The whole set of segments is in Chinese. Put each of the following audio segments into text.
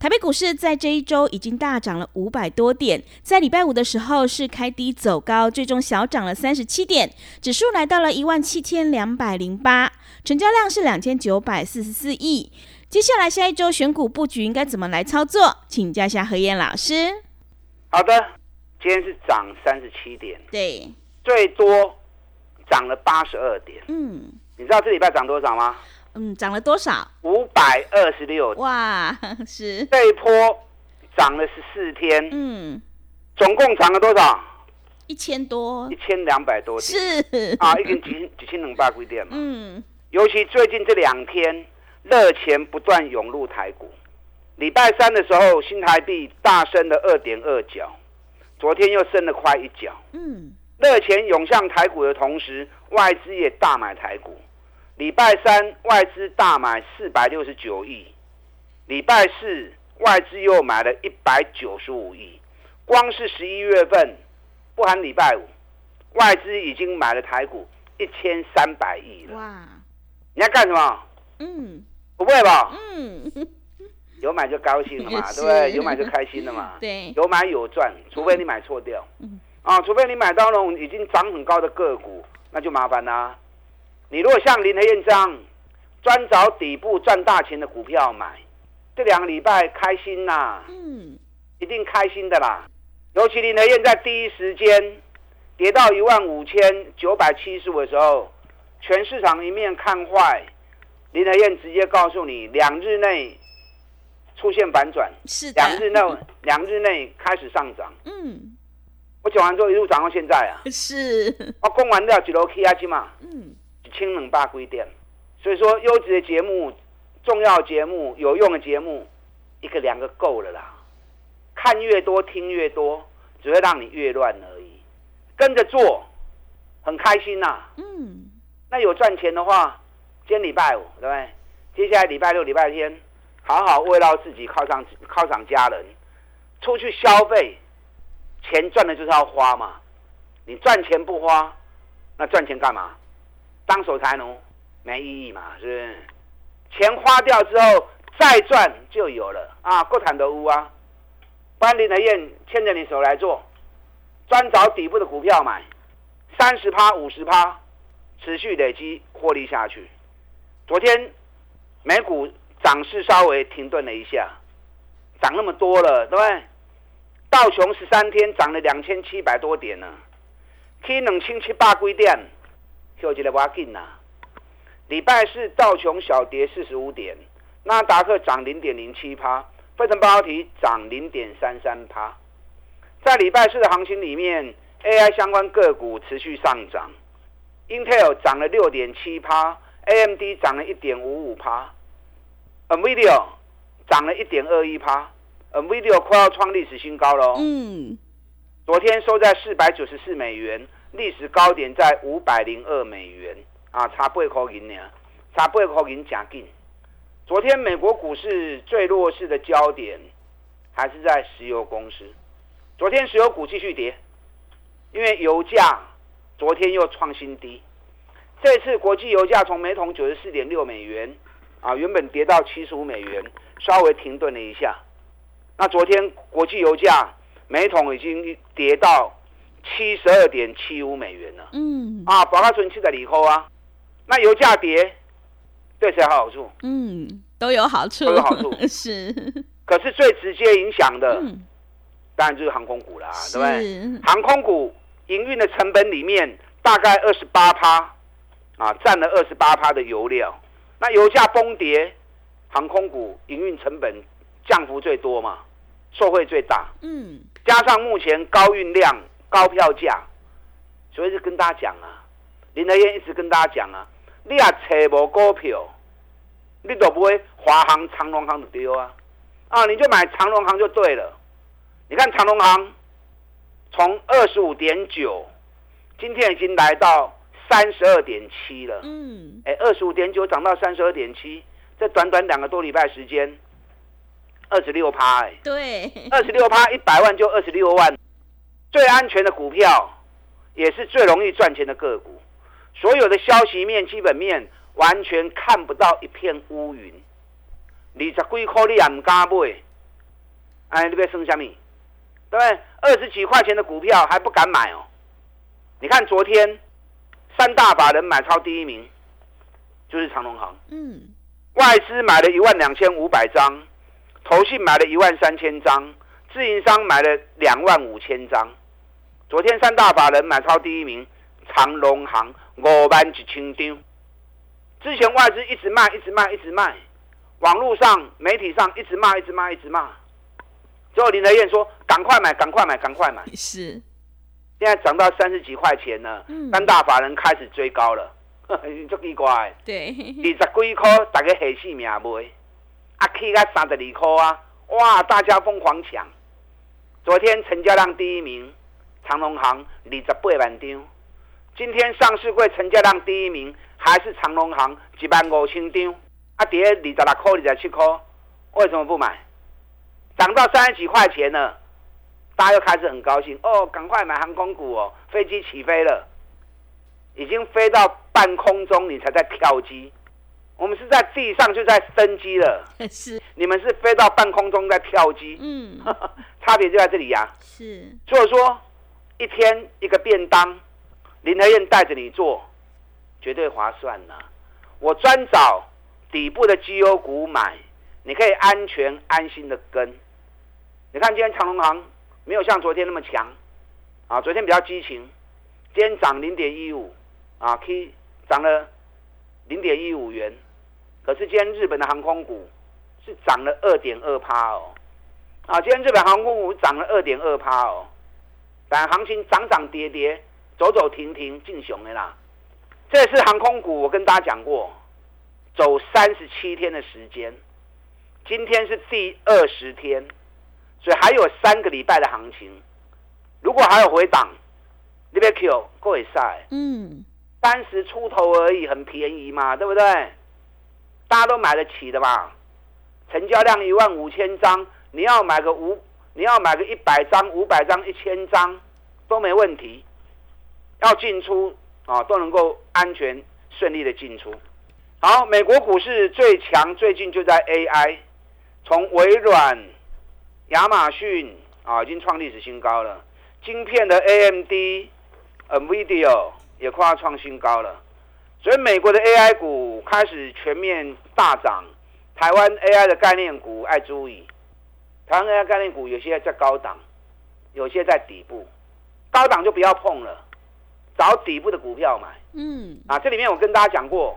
台北股市在这一周已经大涨了五百多点，在礼拜五的时候是开低走高，最终小涨了三十七点，指数来到了一万七千两百零八，成交量是两千九百四十四亿。接下来下一周选股布局应该怎么来操作？请教一下何燕老师。好的，今天是涨三十七点，对，最多涨了八十二点。嗯，你知道这礼拜涨多少吗？嗯，涨了多少？五百二十六。哇，是这一波涨了十四天。嗯，总共涨了多少？一千多，一千两百多点。是啊，一根几几千两百几点嘛。嗯，尤其最近这两天，热钱不断涌入台股。礼拜三的时候，新台币大升了二点二角，昨天又升了快一角。嗯，热钱涌向台股的同时，外资也大买台股。礼拜三外资大买四百六十九亿，礼拜四外资又买了一百九十五亿，光是十一月份，不含礼拜五，外资已经买了台股一千三百亿了。哇！你要干什么？嗯，不会吧？嗯，有买就高兴了嘛，对不对？有买就开心了嘛。对，有买有赚，除非你买错掉。嗯，啊，除非你买到那种已经涨很高的个股，那就麻烦啦。你如果像林和燕这样专找底部赚大钱的股票买，这两个礼拜开心呐，嗯，一定开心的啦。尤其林和燕在第一时间跌到一万五千九百七十五的时候，全市场一面看坏，林和燕直接告诉你，两日内出现反转，是两日内两日内开始上涨。嗯，我讲完之后一路涨到现在啊，是，我供完掉几楼 K I G 嘛，嗯。清冷霸规定，所以说优质的节目、重要节目、有用的节目，一个两个够了啦。看越多，听越多，只会让你越乱而已。跟着做，很开心呐。嗯。那有赚钱的话，今天礼拜五，对不对？接下来礼拜六、礼拜天，好好慰劳自己，犒赏犒赏家人，出去消费，钱赚的就是要花嘛。你赚钱不花，那赚钱干嘛？当守财奴没意义嘛，是不是？钱花掉之后再赚就有了啊！够坦的屋啊！班林的燕牵着你手来做，专找底部的股票买，三十趴、五十趴，持续累积获利下去。昨天美股涨势稍微停顿了一下，涨那么多了，对不对？道琼十三天涨了两千七百多点呢，K 两千七百几点。就记得挖进呐！礼拜四道琼小跌四十五点，纳达克涨零点零七趴，费城半导体涨零点三三趴。在礼拜四的行情里面，AI 相关个股持续上涨，Intel 涨了六点七趴，AMD 涨了一点五五趴，NVIDIA 涨了一点二一趴，NVIDIA 快要创历史新高了。嗯，昨天收在四百九十四美元。历史高点在五百零二美元啊，差八块银呢，差八块银加紧。昨天美国股市最弱势的焦点还是在石油公司。昨天石油股继续跌，因为油价昨天又创新低。这次国际油价从每桶九十四点六美元啊，原本跌到七十五美元，稍微停顿了一下。那昨天国际油价每桶已经跌到。七十二点七五美元了，嗯，啊，保加存期的里扣啊，那油价跌对谁有好处？嗯，都有好处，都有好处，是。可是最直接影响的，当然就是航空股啦，对不对？航空股营运的成本里面大概二十八趴，啊，占了二十八趴的油料。那油价崩跌，航空股营运成本降幅最多嘛，受惠最大。嗯，加上目前高运量、高票价，所以就跟大家讲啊，林德燕一直跟大家讲啊，你也找无股票，你都不会华航、长隆航的丢啊，啊，你就买长隆航就对了。你看长隆航从二十五点九，今天已经来到。三十二点七了，嗯，哎，二十五点九涨到三十二点七，这短短两个多礼拜时间，二十六趴，哎，对，二十六趴，一百万就二十六万，最安全的股票，也是最容易赚钱的个股，所有的消息面、基本面完全看不到一片乌云，二十几块你也唔敢买，哎，你别生什么？对不对？二十几块钱的股票还不敢买哦，你看昨天。三大把人买超第一名，就是长隆行。嗯，外资买了一万两千五百张，投信买了一万三千张，自营商买了两万五千张。昨天三大法人买超第一名，长隆行五万一千张。之前外资一直卖，一直卖，一直卖，网络上、媒体上一直骂，一直骂，一直骂。最后林德燕说：“赶快买，赶快买，赶快买。”是。现在涨到三十几块钱了，三大法人开始追高了，足奇怪。对，二十几块，大家下死命买，啊，起到三十二块啊，哇，大家疯狂抢。昨天成交量第一名，长隆行二十八万张。今天上市柜成交量第一名还是长隆行一万五千张，啊，跌二十六块、二十七块，为什么不买？涨到三十几块钱了。大家又开始很高兴哦，赶快买航空股哦！飞机起飞了，已经飞到半空中，你才在跳机。我们是在地上就在升机了，是你们是飞到半空中在跳机，嗯，差别就在这里呀。是，所以说一天一个便当，林和燕带着你做，绝对划算呐。我专找底部的绩优股买，你可以安全安心的跟。你看今天长隆行。没有像昨天那么强，啊，昨天比较激情，今天涨零点一五，啊，K 涨了零点一五元，可是今天日本的航空股是涨了二点二趴哦，啊，今天日本航空股涨了二点二趴哦，但行情涨涨跌跌，走走停停，进熊的啦。这次航空股我跟大家讲过，走三十七天的时间，今天是第二十天。所以还有三个礼拜的行情，如果还有回档，你别 Q 够会晒，嗯，三十出头而已，很便宜嘛，对不对？大家都买得起的嘛，成交量一万五千张，你要买个五，你要买个一百张、五百张、一千张都没问题，要进出啊都能够安全顺利的进出。好，美国股市最强最近就在 AI，从微软。亚马逊啊，已经创历史新高了。晶片的 AMD、NVIDIA 也快要创新高了。所以美国的 AI 股开始全面大涨。台湾 AI 的概念股爱注意，台湾 AI 概念股有些在高档，有些在底部。高档就不要碰了，找底部的股票买。嗯。啊，这里面我跟大家讲过，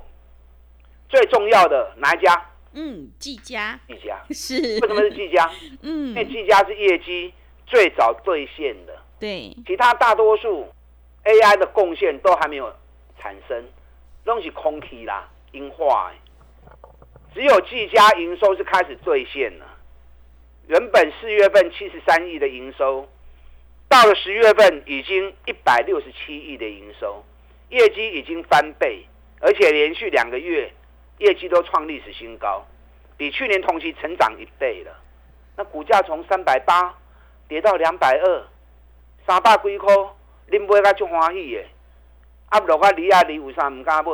最重要的哪一家？嗯，技嘉，技嘉 是为什么是技嘉？嗯，因为技嘉是业绩最早兑现的。对，其他大多数 AI 的贡献都还没有产生，东西空气啦，硬化。只有技嘉营收是开始兑现了。原本四月份七十三亿的营收，到了十月份已经一百六十七亿的营收，业绩已经翻倍，而且连续两个月。业绩都创历史新高，比去年同期成长一倍了。那股价从三百八跌到两百二，三百几块，恁买个足欢喜的，啊落个离啊离有啥唔敢买？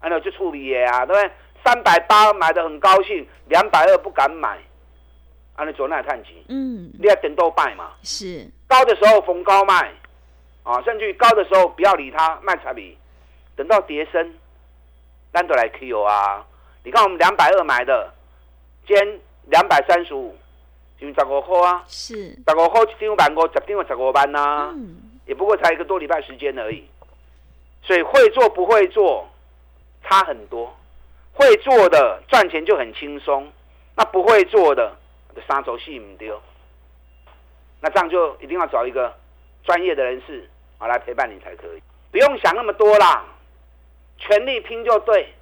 安尼就处理的啊，对不对？三百八买的很高兴，两百二不敢买，安尼做那探钱？嗯，你要等多拜嘛。是高的时候逢高卖，啊，甚至于高的时候不要理它，卖彩笔，等到跌升。单独来 Q 啊！你看我们两百二买的，今天两百三十五，就十五块啊。是十五块一张万五，十张十五万呐。嗯。也不过才一个多礼拜时间而已。所以会做不会做差很多，会做的赚钱就很轻松，那不会做的三轴戏唔丢，那这样就一定要找一个专业的人士啊来陪伴你才可以，不用想那么多啦，全力拼就对。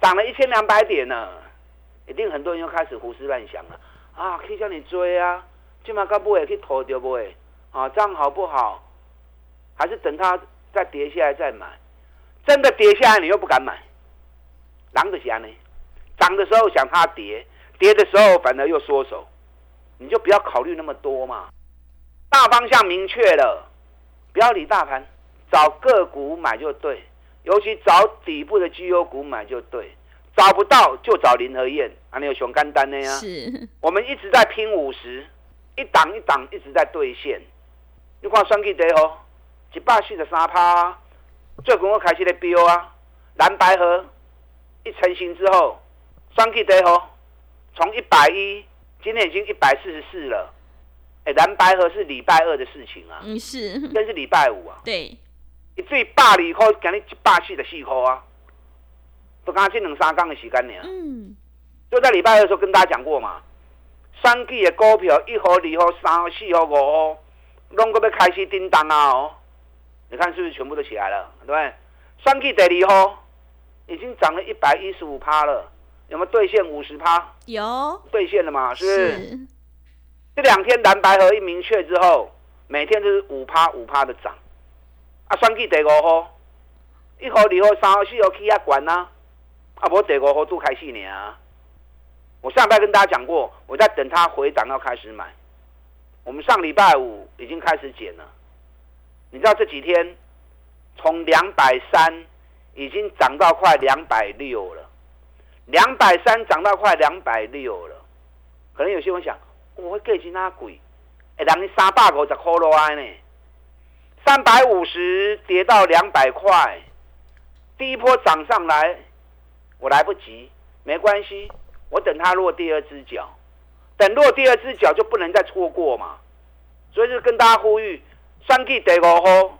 涨了一千两百点呢，一定很多人又开始胡思乱想了啊！可以叫你追啊，起码该不会去投掉不会啊？这样好不好？还是等它再跌下来再买？真的跌下来你又不敢买，狼的侠呢？涨的时候想它跌，跌的时候反而又缩手，你就不要考虑那么多嘛。大方向明确了，不要理大盘，找个股买就对。尤其找底部的绩优股买就对，找不到就找林和燕，啊，你有熊肝丹的呀？是，我们一直在拼五十，一档一档一直在兑现。你看双 K 得吼，一百四十三趴，最近我开始在飙啊。蓝白河一成型之后，双 K 得吼，从一百一，今天已经一百四十四了。哎，蓝白河是礼拜二的事情啊，嗯是，这是礼拜五啊。对。最百二块，今日一百四十四块啊，都刚这两三天的时间呢。嗯，就在礼拜二的时候跟大家讲过嘛，三季的股票一号、二号、三号、四号、五号，拢个要开始叮当啊哦。你看是不是全部都起来了？对不对？三季第二号已经涨了一百一十五趴了，有没有兑现五十趴？有兑现了嘛？是不是？这两天蓝白合一明确之后，每天都是五趴五趴的涨。啊，算计第五号，一号、二号、三号、四号起啊管啊，啊无第五号都开始呢。我上拜跟大家讲过，我在等它回档要开始买。我们上礼拜五已经开始减了，你知道这几天从两百三已经涨到快两百六了，两百三涨到快两百六了。可能有些人想，我会计钱哪鬼？哎，人家三百五十块落来呢？三百五十跌到两百块，第一波涨上来，我来不及，没关系，我等它落第二只脚，等落第二只脚就不能再错过嘛，所以就跟大家呼吁，三 K 得五号，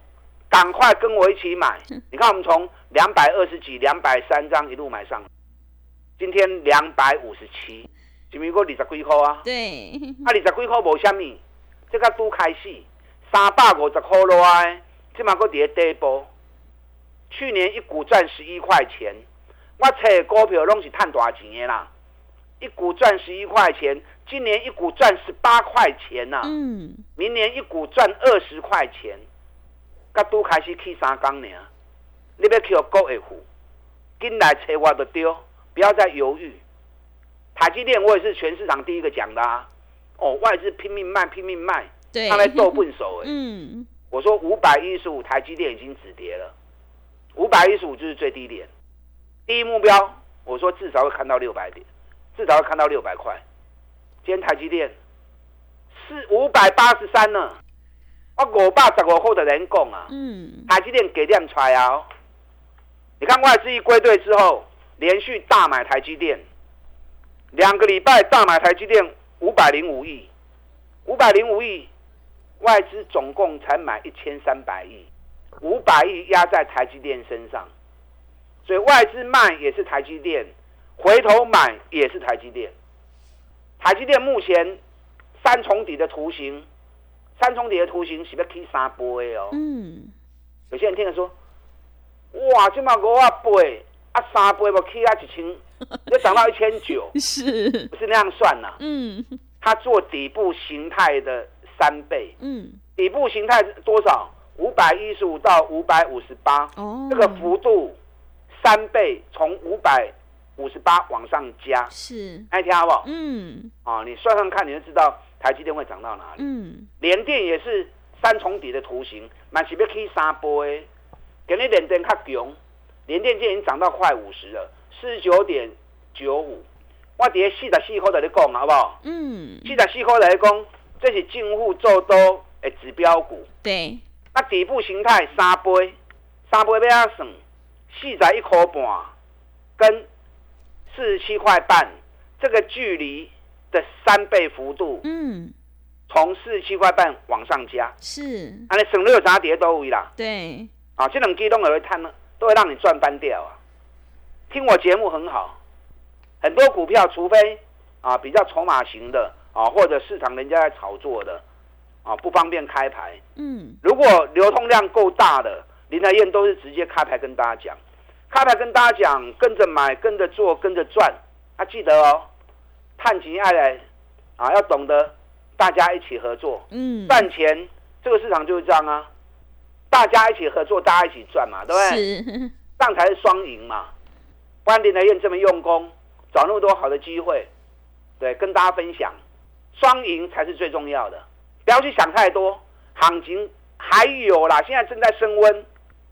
赶快跟我一起买。你看我们从两百二十几、两百三张一路买上，今天两百五十七，是咪过二十几块啊？对，啊二十几块无虾米，这个都开始。三百五十块落来，起码个跌底部。去年一股赚十一块钱，我找股票拢是赚大钱的啦。一股赚十一块钱，今年一股赚十八块钱呐。嗯。明年一股赚二十块钱，甲都开始去三工呢。你要去国会户，进来找我就丢，不要再犹豫。台积电我也是全市场第一个讲的啊。哦，外资拼命卖，拼命卖。他来斗笨手哎，嗯，我说五百一十五，台积电已经止跌了，五百一十五就是最低点，第一目标，我说至少会看到六百点，至少会看到六百块。今天台积电四五百八十三呢，我五百十五后的人讲啊，嗯，台积电给量出来啊，你看外资一归队之后，连续大买台积电，两个礼拜大买台积电五百零五亿，五百零五亿。外资总共才买一千三百亿，五百亿压在台积电身上，所以外资卖也是台积电，回头买也是台积电。台积电目前三重底的图形，三重底的图形是要起三倍哦。嗯，有些人听了说，哇，这么五啊倍，啊三倍我起啊一千，要涨到一千九，是，不是那样算呐？嗯，它做底部形态的。三倍，嗯，底部形态多少？五百一十五到五百五十八，哦，这个幅度三倍，从五百五十八往上加，是，爱听好不好？嗯，啊，你算算看，你就知道台积电会涨到哪里。嗯，联电也是三重底的图形，满是要可以三倍，给你联电较强，联电已经涨到快五十了，四十九点九五，我底下四十四块在你讲，好不好？嗯，四十四块在你讲。这是进户做多的指标股，对。那底部形态三倍，三倍要怎算？四十一块半跟四十七块半，这个距离的三倍幅度，嗯，从四十七块半往上加，是，啊，你省略有啥跌都位啦，对，啊，这种机动也会探呢，都会让你赚翻掉啊。听我节目很好，很多股票，除非啊比较筹码型的啊，或者市场人家在炒作的啊，不方便开牌。嗯，如果流通量够大的，林德燕都是直接开牌跟大家讲，开牌跟大家讲，跟着买，跟着做，跟着赚。啊，记得哦，探情爱来啊，要懂得大家一起合作，嗯，赚钱。这个市场就是这样啊，大家一起合作，大家一起赚嘛，对不对？是，这样才是双赢嘛。不然林德燕这么用功，找那么多好的机会，对，跟大家分享，双赢才是最重要的。不要去想太多，行情还有啦，现在正在升温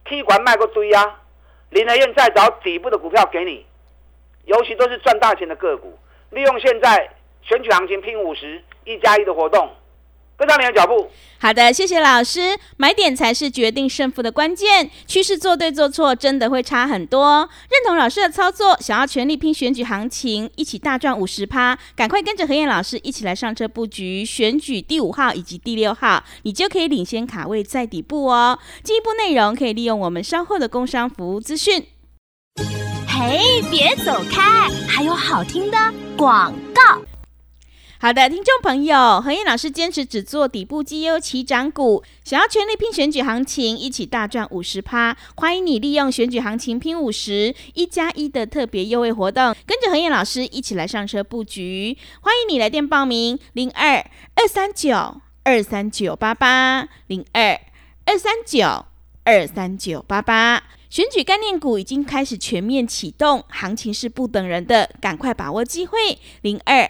，K 管卖过堆啊。林德燕再找底部的股票给你，尤其都是赚大钱的个股，利用现在选举行情拼五十一加一的活动，跟上你的脚步。好的，谢谢老师。买点才是决定胜负的关键，趋势做对做错真的会差很多。认同老师的操作，想要全力拼选举行情，一起大赚五十趴，赶快跟着何燕老师一起来上车布局选举第五号以及第六号，你就可以领先卡位在底部哦。进一步内容可以利用我们稍后的工商服务资讯。嘿，别走开，还有好听的广告。好的，听众朋友，何燕老师坚持只做底部绩优起涨股，想要全力拼选举行情，一起大赚五十趴，欢迎你利用选举行情拼五十一加一的特别优惠活动，跟着何燕老师一起来上车布局。欢迎你来电报名：零二二三九二三九八八零二二三九二三九八八。选举概念股已经开始全面启动，行情是不等人的，赶快把握机会。零二。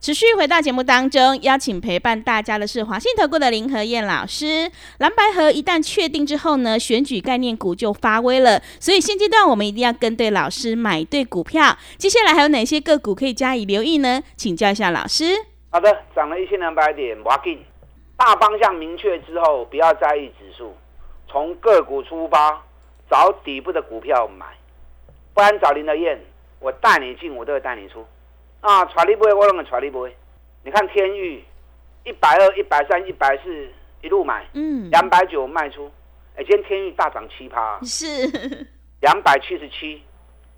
持续回到节目当中，邀请陪伴大家的是华信投顾的林和燕老师。蓝白河一旦确定之后呢，选举概念股就发威了。所以现阶段我们一定要跟对老师，买对股票。接下来还有哪些个股可以加以留意呢？请教一下老师。好的，涨了一千两百点，不要紧。大方向明确之后，不要在意指数，从个股出发，找底部的股票买。不然找林德燕，我带你进，我都会带你出。啊，传力不会，我弄个传力不会。你看天域，一百二、一百三、一百四，一路买，嗯，两百九卖出。哎，今天天域大涨七趴，是两百七十七，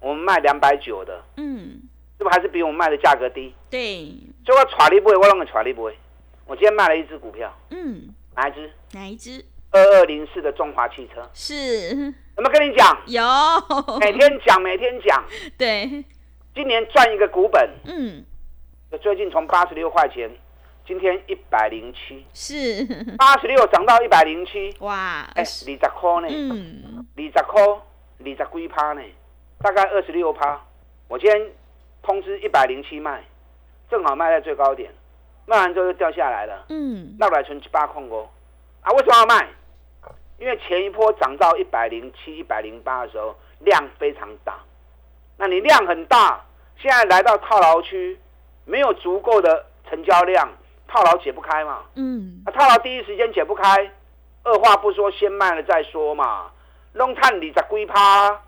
我们卖两百九的，嗯，是不是还是比我们卖的价格低？对，所以我传力不会，我弄个传力不会。我今天卖了一只股票，嗯，哪一只？哪一只？二二零四的中华汽车，是有没有跟你讲？有，每天讲，每天讲。对，今年赚一个股本，嗯，最近从八十六块钱，今天一百零七，是。八十六涨到一百零七，哇，哎，二十。块呢，嗯，二十块，二十几趴呢，大概二十六趴。我今天通知一百零七卖，正好卖在最高点，卖完之后又掉下来了，嗯，那来存七八空哦。啊，为什么要卖？因为前一波涨到一百零七、一百零八的时候，量非常大。那你量很大，现在来到套牢区，没有足够的成交量，套牢解不开嘛？嗯，啊，套牢第一时间解不开，二话不说先卖了再说嘛。拢赚二十几趴，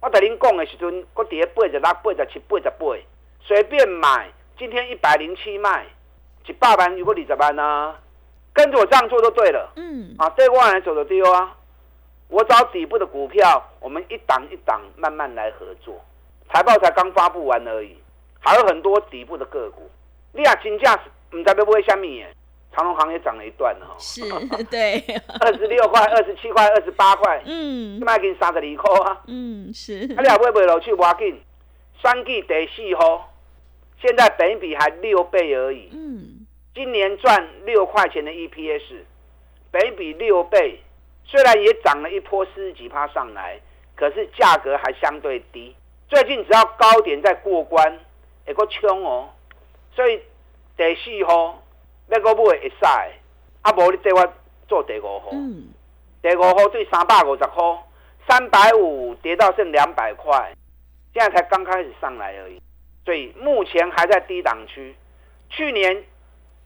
我等您讲的时阵，我跌八十六、八十七、八十八，随便买。今天一百零七卖，一百万如果二十万呢？跟着我这样做就对了。嗯，啊，对我来走的丢啊！我找底部的股票，我们一档一档慢慢来合作。财报才刚发布完而已，还有很多底部的个股。你啊，金价唔知要买虾米耶？长隆行也涨了一段了哈，是 对，二十六块、二十七块、二十八块，嗯卖给你三十二块啊！嗯是，啊，你也买不落去，无要紧。三季第四号，现在本比还六倍而已。嗯今年赚六块钱的 EPS，北比六倍，虽然也涨了一波四十几趴上来，可是价格还相对低。最近只要高点再过关，会个冲哦。所以第四号要个买会使，啊无你对我做第五号。嗯，第五号对三百五十块，三百五跌到剩两百块，现在才刚开始上来而已，所以目前还在低档区。去年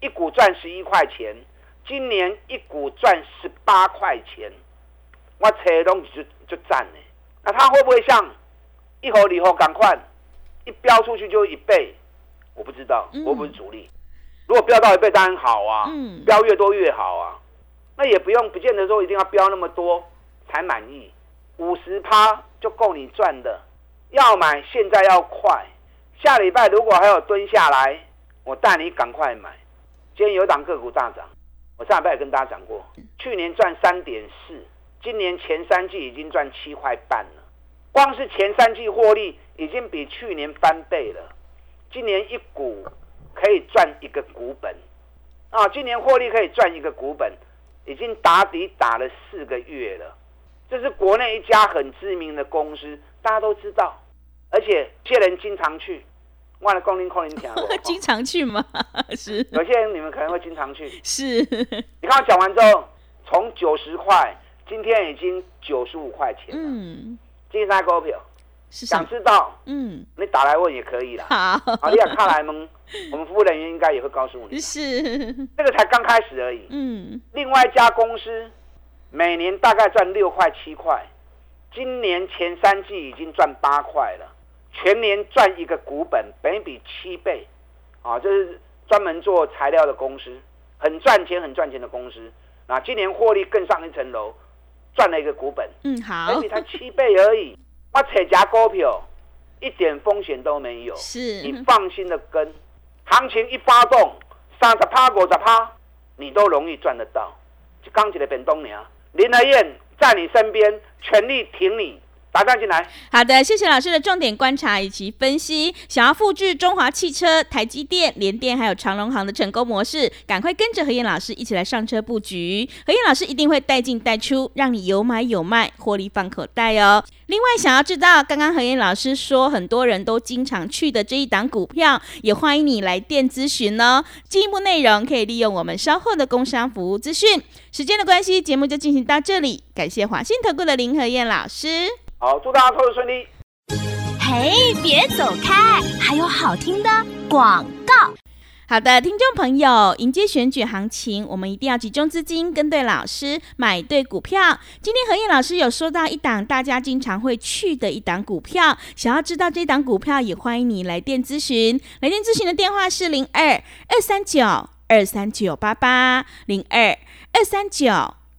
一股赚十一块钱，今年一股赚十八块钱，我扯的东西就就赚了。那它会不会像一盒礼盒赶快一标出去就一倍？我不知道，我不是主力。如果标到一倍当然好啊，嗯飙越多越好啊。那也不用，不见得说一定要标那么多才满意，五十趴就够你赚的。要买现在要快，下礼拜如果还有蹲下来，我带你赶快买。今天有档个股大涨，我上礼拜也跟大家讲过，去年赚三点四，今年前三季已经赚七块半了。光是前三季获利已经比去年翻倍了，今年一股可以赚一个股本啊！今年获利可以赚一个股本，已经打底打了四个月了。这是国内一家很知名的公司，大家都知道，而且这些人经常去。忘了光临空林讲过，经常去吗？是有些人你们可能会经常去。是，你看我讲完之后，从九十块，今天已经九十五块钱了。嗯，金山股票，想？知道嗯，你打来问也可以啦。好，啊，你要看来蒙，我们服务人员应该也会告诉你。是，这个才刚开始而已。嗯，另外一家公司每年大概赚六块七块，今年前三季已经赚八块了，全年赚一个股本，本比七倍，啊，这是专门做材料的公司，很赚钱、很赚钱的公司。啊，今年获利更上一层楼，赚了一个股本，嗯，好而且才七倍而已。我扯夹股票，一点风险都没有。是，你放心的跟，行情一发动，三十趴、五十趴，你都容易赚得到。就刚起来本东娘，林来燕在你身边，全力挺你，打上进来。好的，谢谢老师的重点观察以及分析。想要复制中华汽车、台积电、联电还有长隆行的成功模式，赶快跟着何燕老师一起来上车布局。何燕老师一定会带进带出，让你有买有卖，获利放口袋哦。另外，想要知道刚刚何燕老师说很多人都经常去的这一档股票，也欢迎你来电咨询哦。进一步内容可以利用我们稍后的工商服务资讯。时间的关系，节目就进行到这里。感谢华信投顾的林何燕老师。好，祝大家投资顺利。嘿，别走开，还有好听的广告。好的，听众朋友，迎接选举行情，我们一定要集中资金，跟对老师，买对股票。今天何燕老师有说到一档大家经常会去的一档股票，想要知道这档股票，也欢迎你来电咨询。来电咨询的电话是零二二三九二三九八八零二二三九